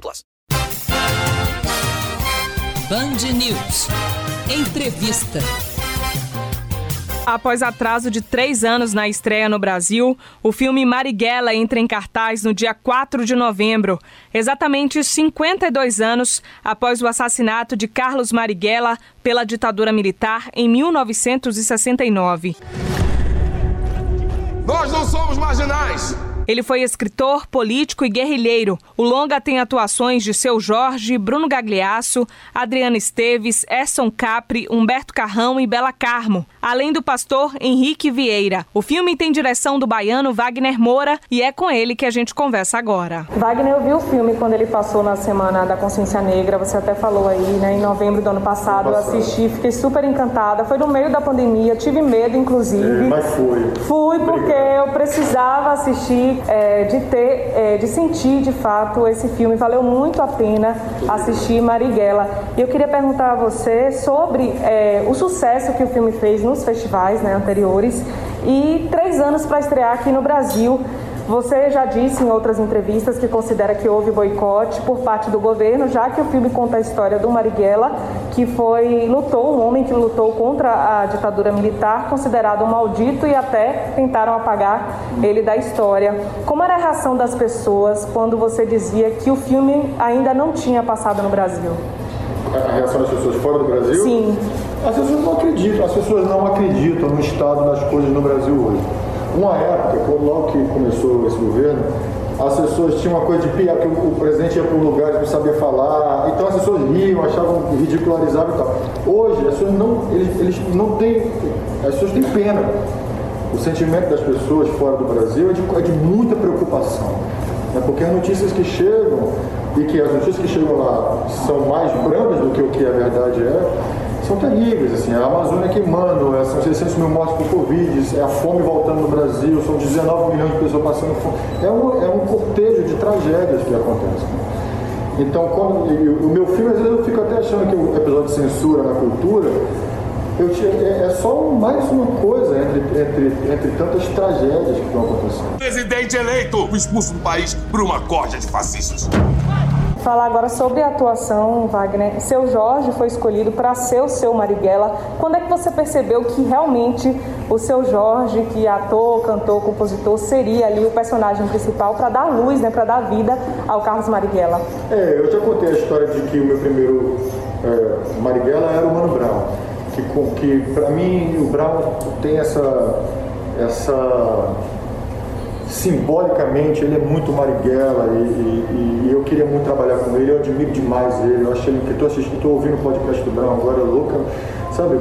plus. Band News. Entrevista. Após atraso de três anos na estreia no Brasil, o filme Marighella entra em cartaz no dia 4 de novembro, exatamente 52 anos após o assassinato de Carlos Marighella pela ditadura militar em 1969. Nós não somos marginais! Ele foi escritor, político e guerrilheiro. O longa tem atuações de Seu Jorge, Bruno Gagliasso, Adriana Esteves, Esson Capri, Humberto Carrão e Bela Carmo, além do pastor Henrique Vieira. O filme tem direção do baiano Wagner Moura e é com ele que a gente conversa agora. Wagner, eu vi o filme quando ele passou na Semana da Consciência Negra, você até falou aí, né, em novembro do ano passado, eu assisti, fiquei super encantada. Foi no meio da pandemia, tive medo, inclusive. É, mas foi. Fui porque eu precisava assistir é, de ter, é, de sentir de fato esse filme. Valeu muito a pena assistir Marighella. E eu queria perguntar a você sobre é, o sucesso que o filme fez nos festivais né, anteriores e três anos para estrear aqui no Brasil. Você já disse em outras entrevistas que considera que houve boicote por parte do governo, já que o filme conta a história do Marighella, que foi lutou, um homem que lutou contra a ditadura militar, considerado um maldito e até tentaram apagar ele da história. Como era a reação das pessoas quando você dizia que o filme ainda não tinha passado no Brasil? A reação das pessoas fora do Brasil? Sim. As pessoas não acreditam, as pessoas não acreditam no estado das coisas no Brasil hoje. Uma época, quando logo que começou esse governo, as pessoas tinham uma coisa de piar, que o presidente ia para um lugar e não sabia falar, então as pessoas riam, achavam ridicularizável e tal. Hoje, as pessoas não, eles, eles não têm, as pessoas têm pena. O sentimento das pessoas fora do Brasil é de, é de muita preocupação, né? porque as notícias que chegam, e que as notícias que chegam lá são mais brandas do que o que a verdade é, são terríveis. Assim, a Amazônia queimando, é, são 600 mil mortes por Covid, é a fome voltando no Brasil, são 19 milhões de pessoas passando fome. É um, é um cortejo de tragédias que acontecem. Então, quando, o meu filme, às vezes eu fico até achando que o episódio de censura na cultura eu, é, é, só mais uma coisa entre, entre, entre tantas tragédias que estão acontecendo. Presidente eleito, expulso do país por uma corja de fascistas. Falar agora sobre a atuação, Wagner. Seu Jorge foi escolhido para ser o seu Marighella. Quando é que você percebeu que realmente o seu Jorge, que ator, cantor, compositor, seria ali o personagem principal para dar luz, né, para dar vida ao Carlos Marighella? É, eu já contei a história de que o meu primeiro é, Marighella era o Mano Brown. Que, que para mim o Brown tem essa, essa simbolicamente ele é muito Marighella e, e, e, eu queria muito trabalhar com ele, eu admiro demais ele, eu achei que estou assistindo, estou ouvindo o podcast do Brown agora, louca, sabe?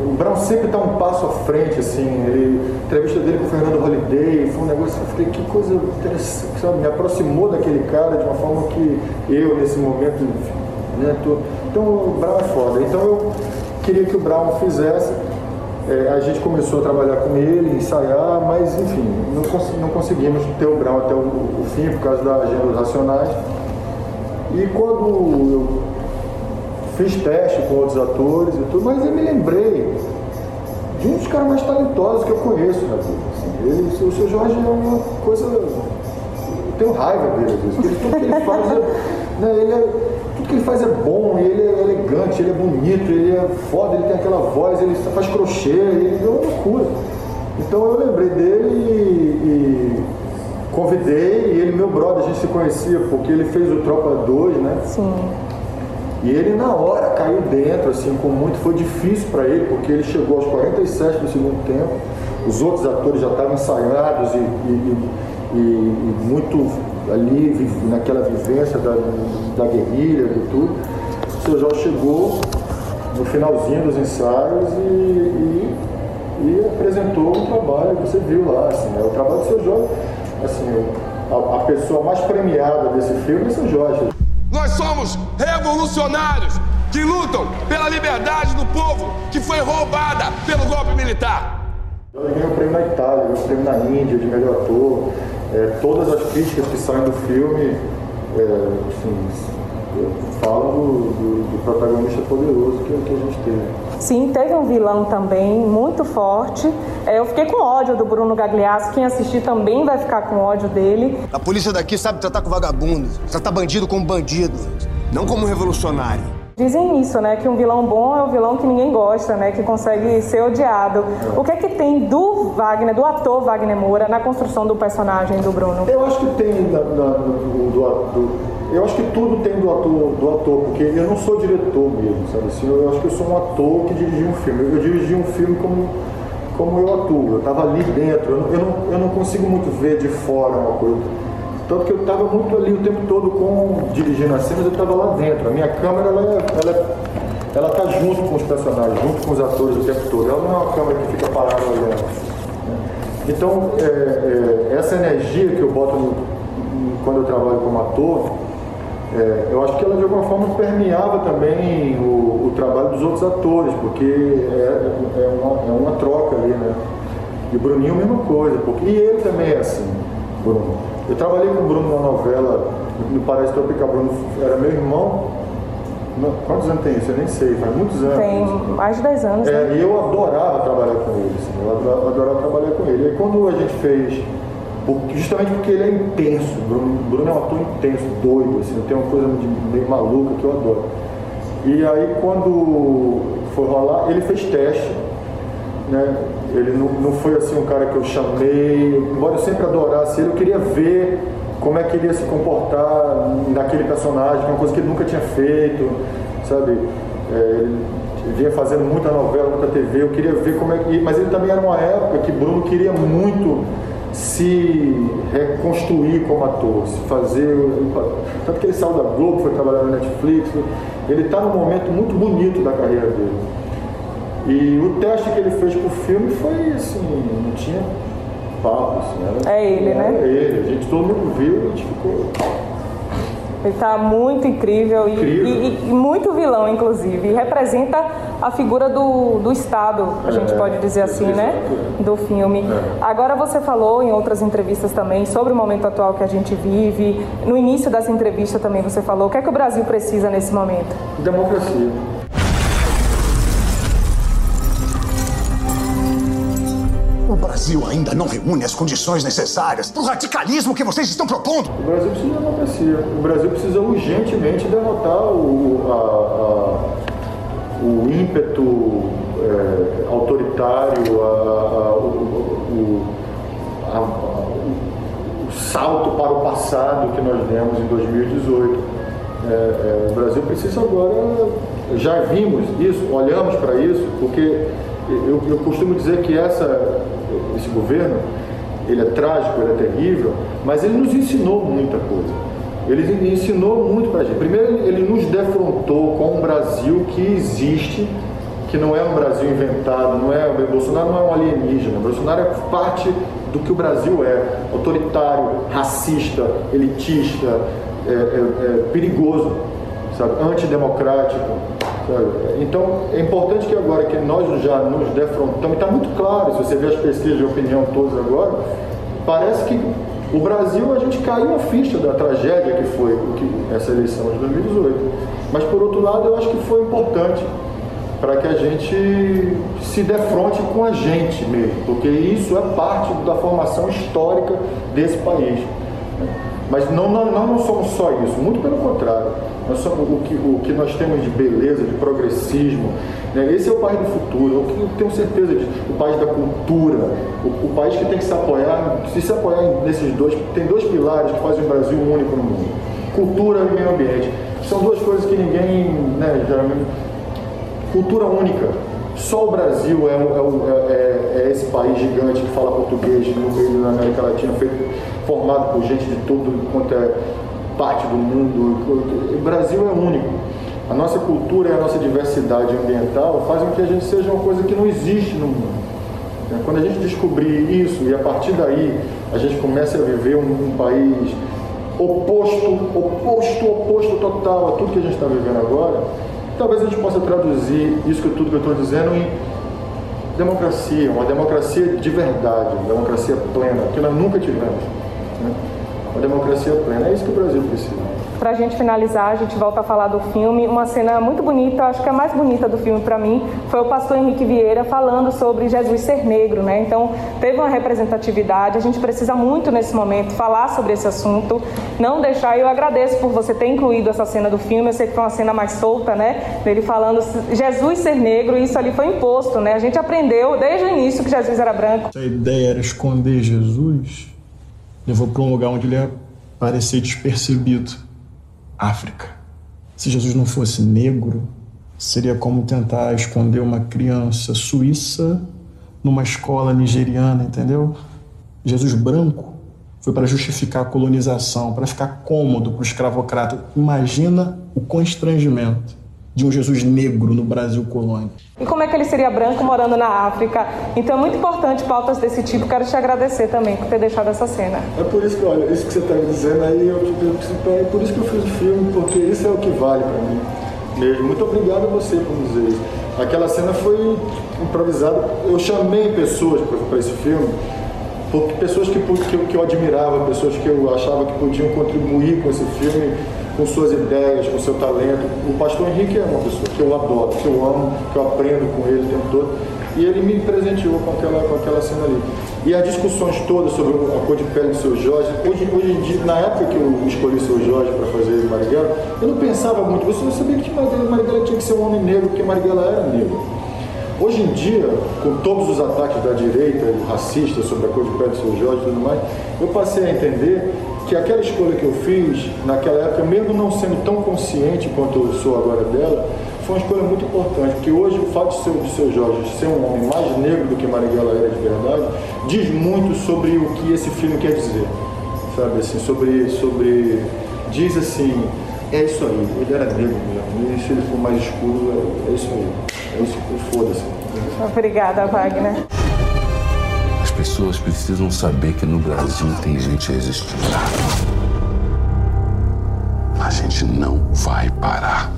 O Brown sempre está um passo à frente, assim, ele, a entrevista dele com o Fernando Holiday, foi um negócio, eu fiquei, que coisa interessante, sabe? Me aproximou daquele cara de uma forma que eu, nesse momento, né, tô, então o Brown é foda. Então eu queria que o Brown fizesse é, a gente começou a trabalhar com ele, ensaiar, mas enfim, não, cons não conseguimos ter o Brown até o, o, fim por causa da agenda racionais. E quando eu fiz teste com outros atores e tudo, mas eu me lembrei de um dos caras mais talentosos que eu conheço na vida. Assim. O seu Jorge é uma coisa. Eu tenho raiva dele, porque tudo que ele faz é. Né, ele é tudo que ele faz é bom, ele é elegante, ele é bonito, ele é foda, ele tem aquela voz, ele faz crochê, ele é uma loucura. Então eu lembrei dele e, e convidei e ele, meu brother, a gente se conhecia porque ele fez o Tropa 2, né? Sim. E ele na hora caiu dentro, assim, com muito. Foi difícil para ele, porque ele chegou aos 47 do segundo tempo, os outros atores já estavam ensaiados e, e, e, e muito ali naquela vivência da, da guerrilha e tudo. O seu Jorge chegou no finalzinho dos ensaios e, e apresentou um trabalho que você viu lá, assim, né? o trabalho do seu Jorge, assim, a, a pessoa mais premiada desse filme é o seu Jorge. Nós somos revolucionários que lutam pela liberdade do povo que foi roubada pelo golpe militar. Eu ganhei o prêmio na Itália, ganhei o prêmio na Índia de melhor ator. É, todas as críticas que saem do filme é, assim, falam do, do, do, protagonista poderoso que, que a gente teve. Sim, teve um vilão também muito forte. É, eu fiquei com ódio do Bruno Gagliasso. Quem assistir também vai ficar com ódio dele. A polícia daqui sabe tratar com vagabundo, tratar bandido como bandido, não como revolucionário. Dizem isso, né? Que um vilão bom é um vilão que ninguém gosta, né? Que consegue ser odiado. O que é que tem do Wagner, do ator Wagner Moura, na construção do personagem do Bruno? Eu acho que tem do, do, eu acho que tudo tem do ator, do ator, porque eu não sou diretor mesmo, sabe assim? Eu acho que eu sou um ator que dirigiu um filme. Eu dirigi um filme como, como eu atuo, eu estava ali dentro, eu não, eu, não, eu não consigo muito ver de fora uma coisa. Tanto que eu estava muito ali o tempo todo com dirigindo as cenas, eu estava lá dentro. A minha câmera, ela, ela, ela tá junto com os personagens, junto com os atores o tempo todo. Ela não é uma câmera que fica parada olhando. Então, é, é, essa energia que eu boto no, quando eu trabalho como ator, é, eu acho que ela de alguma forma permeava também o, o trabalho dos outros atores, porque é, é, uma, é uma troca ali, né? E o Bruninho mesma coisa, porque, e ele também é assim, Bruno. Eu trabalhei com o Bruno na novela, no Paraíso Tropical, Bruno era meu irmão. Quantos anos tem isso? Eu nem sei, faz muitos anos. Tem mais de 10 anos. É, né? e eu adorava trabalhar com ele, assim, eu adorava, adorava trabalhar com ele. E quando a gente fez justamente porque ele é intenso. Bruno, Bruno é um ator intenso, doido, assim, tem uma coisa meio maluca que eu adoro. E aí quando foi rolar, ele fez teste, né? Ele não, não foi assim um cara que eu chamei, embora eu sempre adorasse ele, eu queria ver como é que ele ia se comportar naquele personagem, é uma coisa que ele nunca tinha feito, sabe? É, ele vinha fazendo muita novela, muita TV, eu queria ver como é que. Mas ele também era uma época que Bruno queria muito se reconstruir como ator, se fazer. Tanto que ele saiu da Globo, foi trabalhar na Netflix. Ele está num momento muito bonito da carreira dele. E o teste que ele fez pro filme foi assim, não tinha papo, assim, era, é ele, era né? ele. A gente todo mundo viu e a gente ficou. Ele está muito incrível, incrível. E, e, e, muito vilão, inclusive. E representa a figura do, do Estado, a gente é, pode dizer assim, né? Do filme. É. Agora você falou em outras entrevistas também sobre o momento atual que a gente vive. No início dessa entrevista também você falou o que é que o Brasil precisa nesse momento? Democracia. O Brasil ainda não reúne as condições necessárias para o radicalismo que vocês estão propondo. O Brasil precisa de democracia. O Brasil precisa urgentemente derrotar o, a, a, o ímpeto é, autoritário, a, o, o, salto para o passado que nós demos em 2018. É, é, o Brasil precisa agora, já vimos isso, olhamos para isso, porque eu, eu costumo dizer que essa, esse governo, ele é trágico, ele é terrível, mas ele nos ensinou muita coisa. Ele ensinou muito para a gente. Primeiro, ele nos defrontou com um Brasil que existe, que não é um Brasil inventado, não é Bolsonaro não é um alienígena. Bolsonaro é parte do que o Brasil é: autoritário, racista, elitista, é, é, é perigoso, sabe? antidemocrático. Então, é importante que agora que nós já nos defrontamos, está muito claro, se você vê as pesquisas de opinião todas agora, parece que o Brasil, a gente caiu a ficha da tragédia que foi essa eleição de 2018. Mas, por outro lado, eu acho que foi importante para que a gente se defronte com a gente mesmo, porque isso é parte da formação histórica desse país. Mas não, não, não somos só isso, muito pelo contrário. Nós somos o que, o que nós temos de beleza, de progressismo. Né? Esse é o país do futuro, eu tenho certeza de, o país da cultura, o, o, país que tem que se apoiar, se se apoiar nesses dois, tem dois pilares que fazem o Brasil único no mundo: cultura e meio ambiente. São duas coisas que ninguém, né, geralmente. Cultura única. Só o Brasil é, é, é, é, esse país gigante que fala português no meio da América Latina, feito, formado por gente de todo quanto é parte do mundo. O Brasil é único. A nossa cultura e a nossa diversidade ambiental fazem com que a gente seja uma coisa que não existe no mundo. Quando a gente descobrir isso e a partir daí a gente começa a viver um, um país oposto, oposto, oposto total a tudo que a gente está vivendo agora, talvez a gente possa traduzir isso que tudo que eu estou dizendo em democracia, uma democracia de verdade, uma democracia plena, que nós nunca tivemos. Né? Uma democracia plena, é isso que o Brasil precisa. Para a gente finalizar, a gente volta a falar do filme. Uma cena muito bonita, acho que a mais bonita do filme para mim, foi o pastor Henrique Vieira falando sobre Jesus ser negro, né? Então, teve uma representatividade. A gente precisa muito nesse momento falar sobre esse assunto, não deixar. Eu agradeço por você ter incluído essa cena do filme. Eu sei que foi uma cena mais solta, né? Dele falando Jesus ser negro, e isso ali foi imposto, né? A gente aprendeu desde o início que Jesus era branco. A ideia era esconder Jesus, levou para um lugar onde ele ia parecer despercebido África. Se Jesus não fosse negro, seria como tentar esconder uma criança suíça numa escola nigeriana, entendeu? Jesus branco foi para justificar a colonização, para ficar cômodo para o escravocrata. Imagina o constrangimento de um Jesus negro no Brasil colônia. E como é que ele seria branco morando na África? Então é muito importante pautas desse tipo. Quero te agradecer também por ter deixado essa cena. É por isso que, olha, isso que você está dizendo aí, eu, eu, é por isso que eu fiz o filme, porque isso é o que vale para mim mesmo. Muito obrigado a você por dizer isso. Aquela cena foi improvisada. Eu chamei pessoas para esse filme, porque pessoas que, que, que eu admirava, pessoas que eu achava que podiam contribuir com esse filme com suas ideias, com seu talento. O pastor Henrique é uma pessoa que eu adoro, que eu amo, que eu aprendo com ele o tempo todo. E ele me presenteou com aquela, com aquela cena ali. E as discussões todas sobre a cor de pele do seu Jorge, hoje, hoje na época que eu escolhi seu Jorge para fazer Marighella, eu não pensava muito, você não sabia que Marighella tinha que ser um homem negro, porque Marighella era negro. Hoje em dia, com todos os ataques da direita racista sobre a cor de pele do seu Jorge e tudo mais, eu passei a entender que aquela escolha que eu fiz naquela época, mesmo não sendo tão consciente quanto eu sou agora dela, foi uma escolha muito importante, porque hoje o fato de ser de seu Jorge ser um homem mais negro do que Marighella era de verdade, diz muito sobre o que esse filme quer dizer, sabe assim, sobre, sobre diz assim, é isso aí, ele era negro mesmo, e se ele for mais escuro, é, é isso aí, é isso, foda-se. Obrigada, Wagner pessoas precisam saber que no Brasil tem gente resistindo. A gente não vai parar.